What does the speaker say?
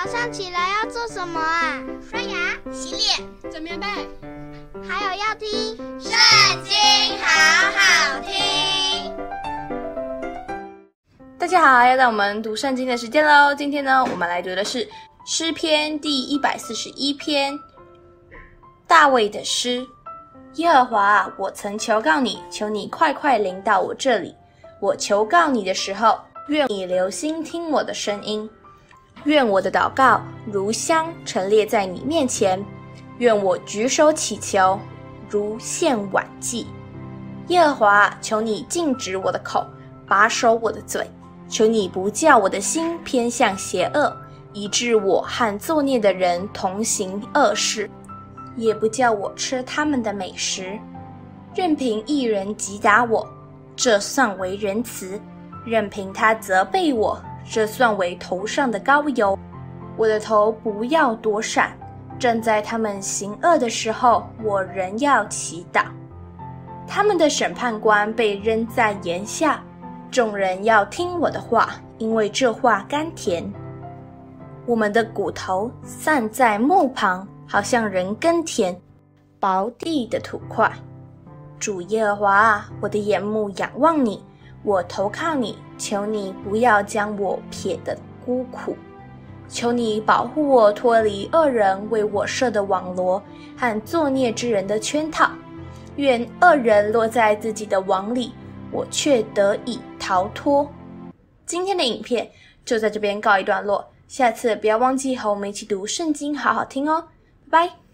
早上起来要做什么啊？刷牙、洗脸、整棉被，还有要听《圣经》，好好听。大家好，又到我们读圣经的时间喽。今天呢，我们来读的是诗篇第一百四十一篇，大卫的诗。耶和华啊，我曾求告你，求你快快临到我这里。我求告你的时候，愿你留心听我的声音。愿我的祷告如香陈列在你面前，愿我举手祈求如献晚祭。耶和华，求你禁止我的口，把守我的嘴，求你不叫我的心偏向邪恶，以致我和作孽的人同行恶事，也不叫我吃他们的美食。任凭一人击打我，这算为仁慈；任凭他责备我。这算为头上的膏油，我的头不要躲闪。正在他们行恶的时候，我仍要祈祷。他们的审判官被扔在檐下，众人要听我的话，因为这话甘甜。我们的骨头散在墓旁，好像人耕田薄地的土块。主耶和华，我的眼目仰望你。我投靠你，求你不要将我撇得孤苦，求你保护我脱离恶人为我设的网罗和作孽之人的圈套。愿恶人落在自己的网里，我却得以逃脱。今天的影片就在这边告一段落，下次不要忘记和我们一起读圣经，好好听哦，拜拜。